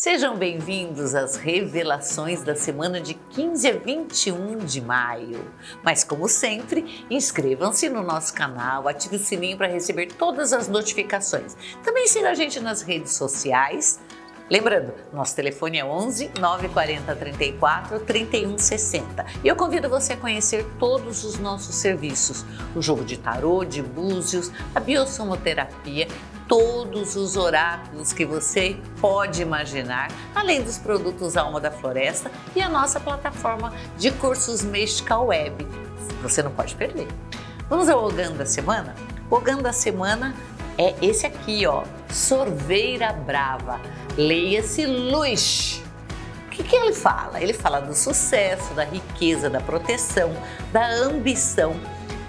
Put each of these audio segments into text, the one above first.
Sejam bem-vindos às revelações da semana de 15 a 21 de maio. Mas, como sempre, inscrevam-se no nosso canal, ative o sininho para receber todas as notificações. Também siga a gente nas redes sociais. Lembrando, nosso telefone é 11 940 34 31 60. E eu convido você a conhecer todos os nossos serviços: o jogo de tarô, de búzios, a biossomoterapia todos os oráculos que você pode imaginar, além dos produtos Alma da Floresta e a nossa plataforma de cursos Mystical Web. Você não pode perder. Vamos ao Ogã da semana? O Ogã da semana é esse aqui, ó, Sorveira Brava. Leia-se Luz. O que, que ele fala? Ele fala do sucesso, da riqueza, da proteção, da ambição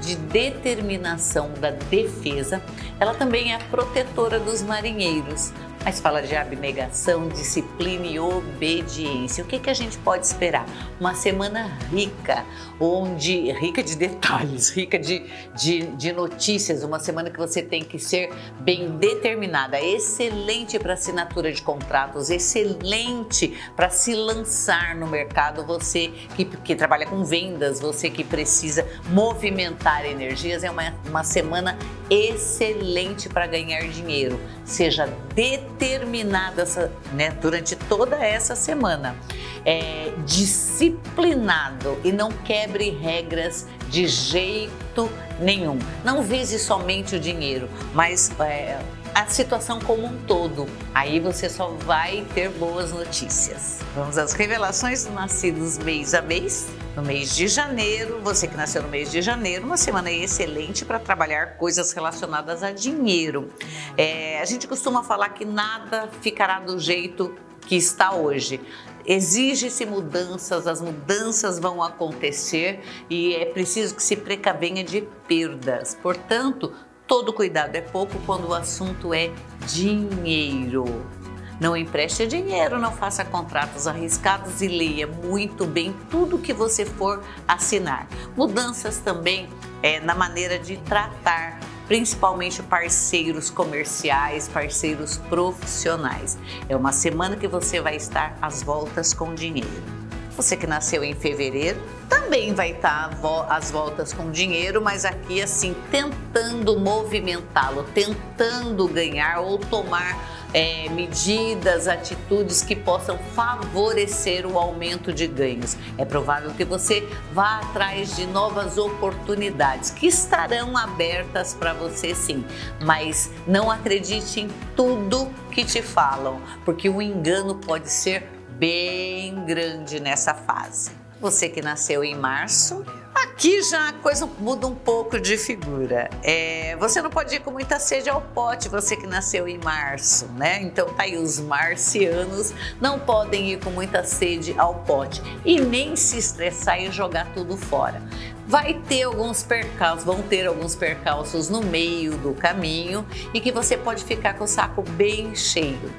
de determinação da defesa, ela também é protetora dos marinheiros, mas fala de abnegação, disciplina e obediência. O que, que a gente pode esperar? Uma semana rica, onde rica de detalhes, rica de, de, de notícias, uma semana que você tem que ser bem determinada, excelente para assinatura de contratos, excelente para se lançar no mercado. Você que, que trabalha com vendas, você que precisa movimentar energias, é uma, uma semana excelente para ganhar dinheiro. Seja determinado determinado essa, né, durante toda essa semana, é, disciplinado e não quebre regras de jeito nenhum. Não vise somente o dinheiro, mas é, a situação como um todo. Aí você só vai ter boas notícias. Vamos às revelações dos nascidos mês a mês. No mês de janeiro, você que nasceu no mês de janeiro, uma semana excelente para trabalhar coisas relacionadas a dinheiro. É, a gente costuma falar que nada ficará do jeito que está hoje. Exige-se mudanças, as mudanças vão acontecer e é preciso que se precavenha de perdas. Portanto, todo cuidado é pouco quando o assunto é dinheiro. Não empreste dinheiro, não faça contratos arriscados e leia muito bem tudo que você for assinar. Mudanças também é, na maneira de tratar principalmente parceiros comerciais, parceiros profissionais. É uma semana que você vai estar às voltas com dinheiro. Você que nasceu em fevereiro também vai estar às voltas com dinheiro, mas aqui assim tentando movimentá-lo, tentando ganhar ou tomar é, medidas, atitudes que possam favorecer o aumento de ganhos. É provável que você vá atrás de novas oportunidades que estarão abertas para você sim, mas não acredite em tudo que te falam, porque o engano pode ser bem grande nessa fase. Você que nasceu em março, Aqui já a coisa muda um pouco de figura. É, você não pode ir com muita sede ao pote, você que nasceu em março, né? Então tá aí, os marcianos não podem ir com muita sede ao pote e nem se estressar e jogar tudo fora. Vai ter alguns percalços, vão ter alguns percalços no meio do caminho e que você pode ficar com o saco bem cheio.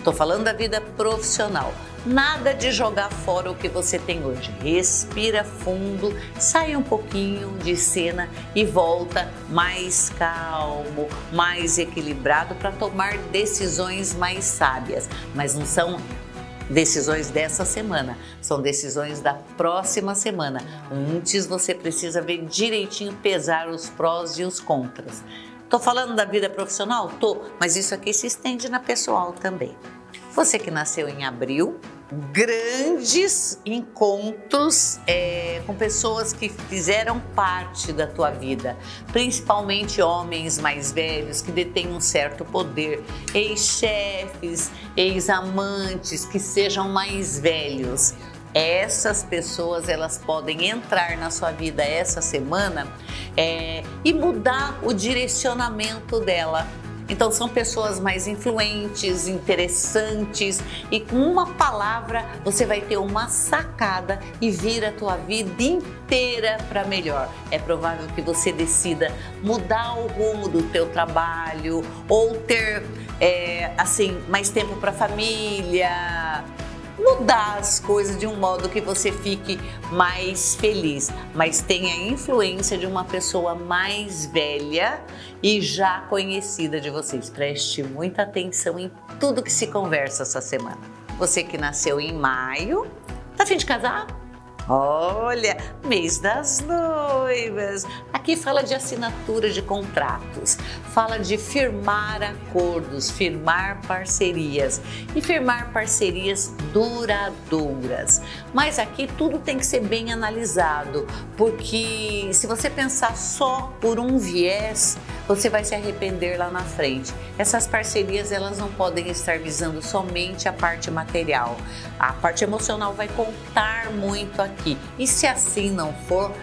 Estou falando da vida profissional. Nada de jogar fora o que você tem hoje. Respira fundo, sai um pouquinho de cena e volta mais calmo, mais equilibrado para tomar decisões mais sábias. Mas não são decisões dessa semana, são decisões da próxima semana. Antes você precisa ver direitinho, pesar os prós e os contras. Tô falando da vida profissional? Tô, mas isso aqui se estende na pessoal também. Você que nasceu em abril, grandes encontros é, com pessoas que fizeram parte da tua vida, principalmente homens mais velhos que detêm um certo poder, ex-chefes, ex-amantes que sejam mais velhos essas pessoas elas podem entrar na sua vida essa semana é, e mudar o direcionamento dela. Então são pessoas mais influentes, interessantes e com uma palavra você vai ter uma sacada e vira a tua vida inteira para melhor. É provável que você decida mudar o rumo do teu trabalho ou ter é, assim mais tempo para família, mudar as coisas de um modo que você fique mais feliz, mas tenha a influência de uma pessoa mais velha e já conhecida de vocês. Preste muita atenção em tudo que se conversa essa semana. Você que nasceu em maio, tá afim de casar? Olha, mês das noivas. Aqui fala de assinatura de contratos, fala de firmar acordos, firmar parcerias e firmar parcerias duradouras. Mas aqui tudo tem que ser bem analisado, porque se você pensar só por um viés, você vai se arrepender lá na frente. Essas parcerias elas não podem estar visando somente a parte material. A parte emocional vai contar muito aqui. E se assim não for,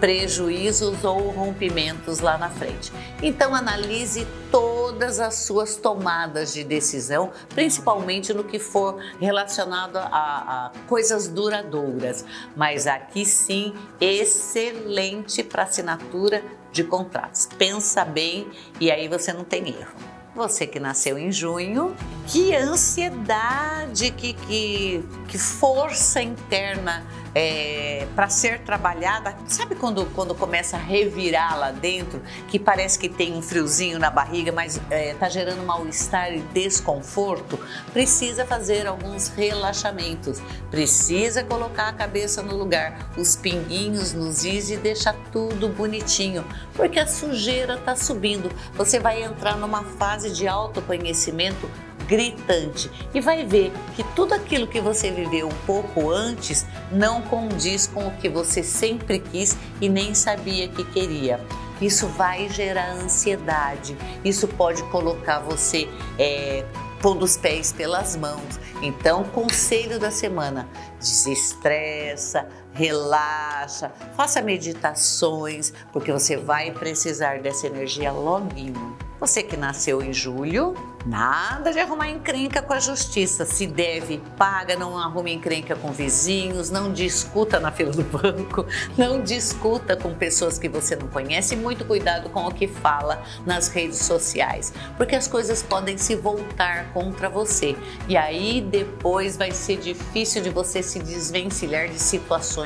prejuízos ou rompimentos lá na frente. Então analise todas as suas tomadas de decisão, principalmente no que for relacionado a, a coisas duradouras. Mas aqui sim, excelente para assinatura de contratos. Pensa bem e aí você não tem erro. Você que nasceu em junho, que ansiedade, que, que, que força interna é, para ser trabalhada. Sabe quando, quando começa a revirar lá dentro, que parece que tem um friozinho na barriga, mas está é, tá gerando mal-estar e desconforto? Precisa fazer alguns relaxamentos, precisa colocar a cabeça no lugar, os pinguinhos nos is e deixar tudo bonitinho, porque a sujeira está subindo. Você vai entrar numa fase de autoconhecimento gritante e vai ver que tudo aquilo que você viveu um pouco antes não condiz com o que você sempre quis e nem sabia que queria. Isso vai gerar ansiedade, isso pode colocar você é, pondo os pés pelas mãos. Então, conselho da semana: desestressa, relaxa, faça meditações, porque você vai precisar dessa energia loguinho. Você que nasceu em julho, nada de arrumar encrenca com a justiça. Se deve, paga, não arrume encrenca com vizinhos, não discuta na fila do banco, não discuta com pessoas que você não conhece. Muito cuidado com o que fala nas redes sociais, porque as coisas podem se voltar contra você. E aí depois vai ser difícil de você se desvencilhar de situações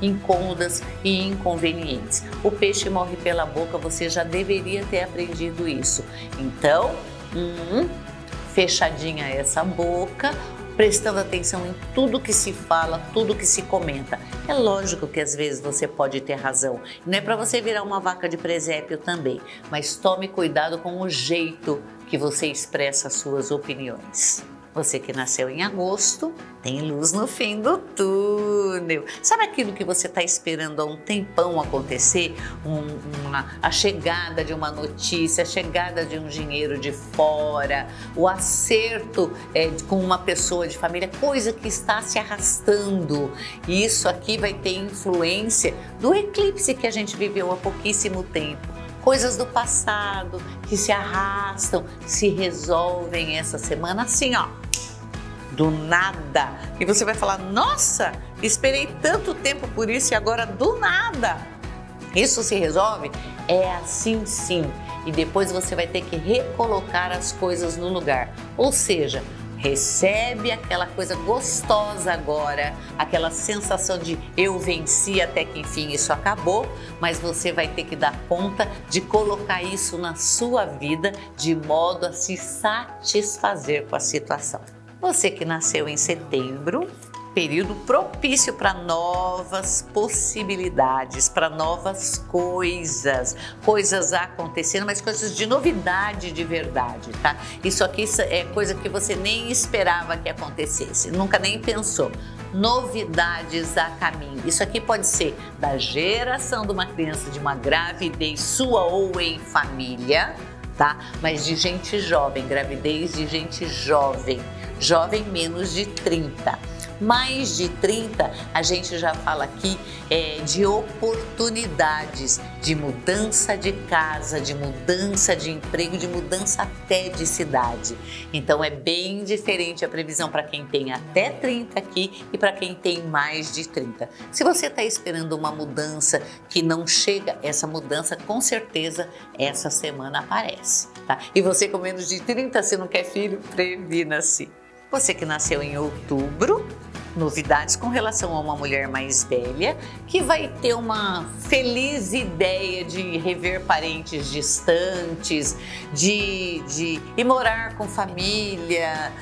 incômodas e inconvenientes. O peixe morre pela boca, você já deveria ter aprendido isso isso. Então, hum, fechadinha essa boca, prestando atenção em tudo que se fala, tudo que se comenta. É lógico que às vezes você pode ter razão. Não é para você virar uma vaca de presépio também, mas tome cuidado com o jeito que você expressa suas opiniões. Você que nasceu em agosto, tem luz no fim do túnel. Sabe aquilo que você está esperando há um tempão acontecer? Um, uma, a chegada de uma notícia, a chegada de um dinheiro de fora, o acerto é, com uma pessoa de família, coisa que está se arrastando. Isso aqui vai ter influência do eclipse que a gente viveu há pouquíssimo tempo coisas do passado que se arrastam, se resolvem essa semana assim, ó, do nada. E você vai falar: "Nossa, esperei tanto tempo por isso e agora do nada". Isso se resolve? É assim sim. E depois você vai ter que recolocar as coisas no lugar. Ou seja, recebe aquela coisa gostosa agora, aquela sensação de eu venci até que enfim isso acabou, mas você vai ter que dar conta de colocar isso na sua vida de modo a se satisfazer com a situação. Você que nasceu em setembro, período propício para novas possibilidades, para novas coisas, coisas acontecendo, mas coisas de novidade de verdade, tá? Isso aqui é coisa que você nem esperava que acontecesse, nunca nem pensou. Novidades a caminho. Isso aqui pode ser da geração de uma criança de uma gravidez sua ou em família, tá? Mas de gente jovem, gravidez de gente jovem, jovem menos de 30 mais de 30, a gente já fala aqui é, de oportunidades de mudança de casa, de mudança de emprego, de mudança até de cidade. Então é bem diferente a previsão para quem tem até 30 aqui e para quem tem mais de 30. Se você está esperando uma mudança que não chega, essa mudança com certeza essa semana aparece. Tá? E você com menos de 30, se não quer filho, previna-se. Você que nasceu em outubro, novidades com relação a uma mulher mais velha que vai ter uma feliz ideia de rever parentes distantes, de, de ir morar com família,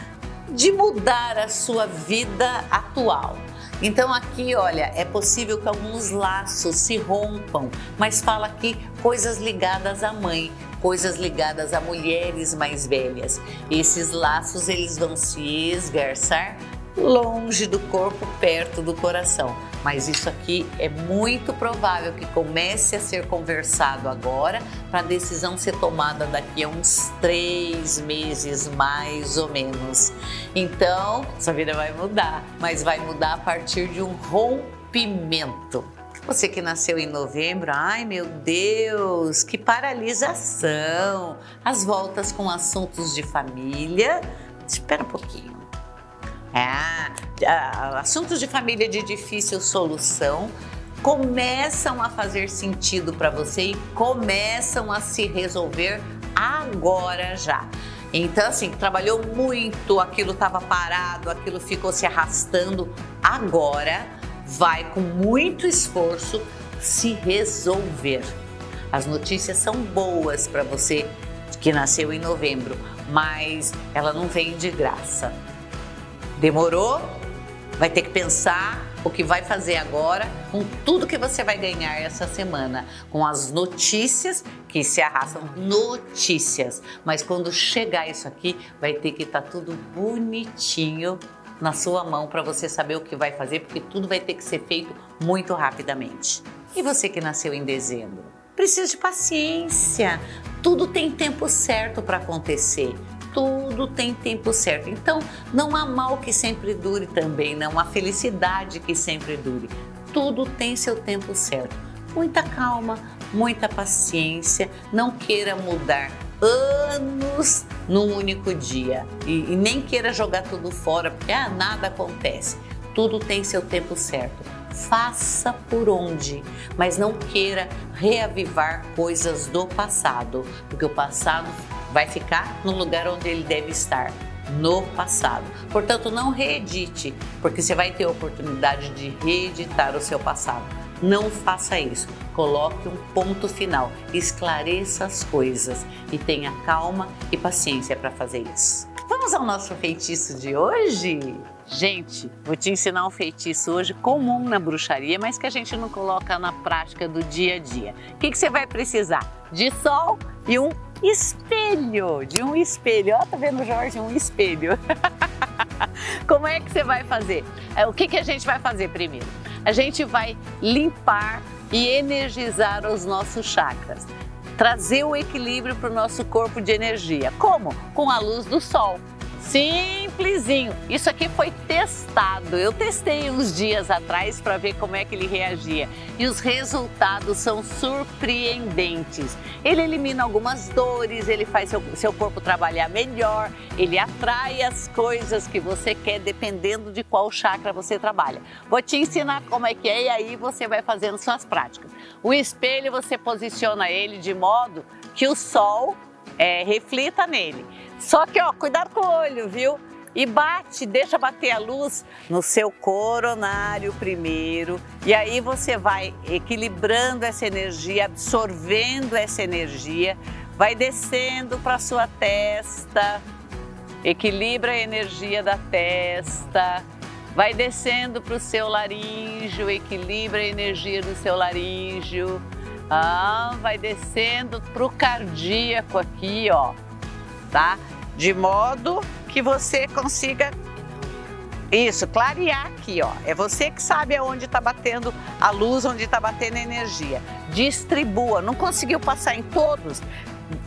de mudar a sua vida atual. Então aqui, olha, é possível que alguns laços se rompam, mas fala aqui coisas ligadas à mãe, coisas ligadas a mulheres mais velhas. Esses laços eles vão se esgarçar longe do corpo, perto do coração. Mas isso aqui é muito provável que comece a ser conversado agora para a decisão ser tomada daqui a uns três meses, mais ou menos. Então, sua vida vai mudar, mas vai mudar a partir de um rompimento. Você que nasceu em novembro, ai meu Deus, que paralisação! As voltas com assuntos de família. Espera um pouquinho. É, assuntos de família de difícil solução começam a fazer sentido para você e começam a se resolver agora já. Então, assim, trabalhou muito, aquilo estava parado, aquilo ficou se arrastando. Agora vai com muito esforço se resolver. As notícias são boas para você que nasceu em novembro, mas ela não vem de graça. Demorou? Vai ter que pensar o que vai fazer agora com tudo que você vai ganhar essa semana, com as notícias que se arrastam notícias. Mas quando chegar isso aqui, vai ter que estar tá tudo bonitinho na sua mão para você saber o que vai fazer, porque tudo vai ter que ser feito muito rapidamente. E você que nasceu em dezembro? Precisa de paciência. Tudo tem tempo certo para acontecer tudo tem tempo certo. Então, não há mal que sempre dure também, não há felicidade que sempre dure. Tudo tem seu tempo certo. Muita calma, muita paciência, não queira mudar anos num único dia e, e nem queira jogar tudo fora porque ah, nada acontece. Tudo tem seu tempo certo. Faça por onde, mas não queira reavivar coisas do passado, porque o passado vai ficar no lugar onde ele deve estar, no passado. Portanto, não reedite, porque você vai ter a oportunidade de reeditar o seu passado. Não faça isso. Coloque um ponto final, esclareça as coisas e tenha calma e paciência para fazer isso. Vamos ao nosso feitiço de hoje? Gente, vou te ensinar um feitiço hoje comum na bruxaria, mas que a gente não coloca na prática do dia a dia. O que, que você vai precisar? De sol e um espelho, de um espelho. Ó, tá vendo, Jorge? Um espelho. Como é que você vai fazer? É, o que, que a gente vai fazer primeiro? A gente vai limpar e energizar os nossos chakras. Trazer o equilíbrio para o nosso corpo de energia. Como? Com a luz do sol. Simplesinho. Isso aqui foi testado. Eu testei uns dias atrás para ver como é que ele reagia e os resultados são surpreendentes. Ele elimina algumas dores, ele faz seu, seu corpo trabalhar melhor, ele atrai as coisas que você quer dependendo de qual chakra você trabalha. Vou te ensinar como é que é e aí você vai fazendo suas práticas. O espelho você posiciona ele de modo que o sol é, reflita nele. Só que, ó, cuidado com o olho, viu? E bate, deixa bater a luz no seu coronário primeiro. E aí você vai equilibrando essa energia, absorvendo essa energia, vai descendo para sua testa, equilibra a energia da testa, vai descendo para o seu laríngeo, equilibra a energia do seu laríngeo ah, vai descendo pro cardíaco aqui, ó, tá? De modo que você consiga isso, clarear aqui, ó. É você que sabe aonde está batendo a luz, onde está batendo a energia. Distribua. Não conseguiu passar em todos?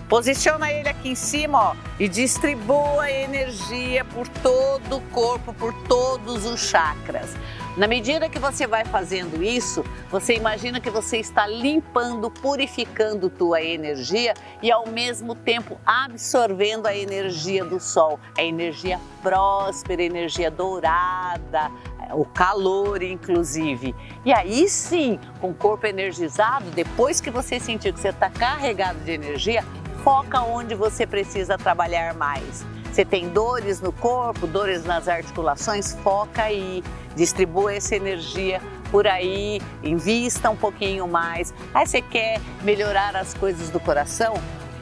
Posiciona ele aqui em cima, ó, e distribua a energia por todo o corpo, por todos os chakras. Na medida que você vai fazendo isso, você imagina que você está limpando, purificando tua energia e ao mesmo tempo absorvendo a energia do sol, a energia próspera, a energia dourada, o calor inclusive. E aí sim, com o corpo energizado, depois que você sentir que você está carregado de energia, foca onde você precisa trabalhar mais. Você tem dores no corpo, dores nas articulações, foca aí, distribua essa energia por aí, invista um pouquinho mais. Aí você quer melhorar as coisas do coração?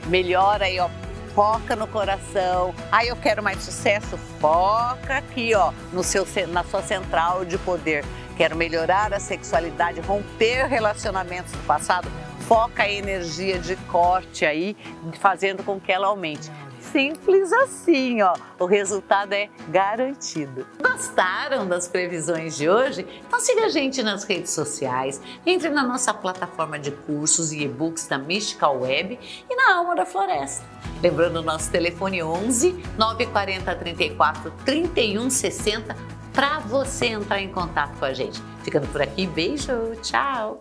Melhora aí, ó, foca no coração. Ah, eu quero mais sucesso? Foca aqui, ó, no seu, na sua central de poder. Quero melhorar a sexualidade, romper relacionamentos do passado? Foca a energia de corte aí, fazendo com que ela aumente simples assim, ó. O resultado é garantido. Gostaram das previsões de hoje? Então siga a gente nas redes sociais, entre na nossa plataforma de cursos e e-books da Mystical Web e na Alma da Floresta. Lembrando o nosso telefone 11 940 34 31 60 para você entrar em contato com a gente. Ficando por aqui, beijo, tchau!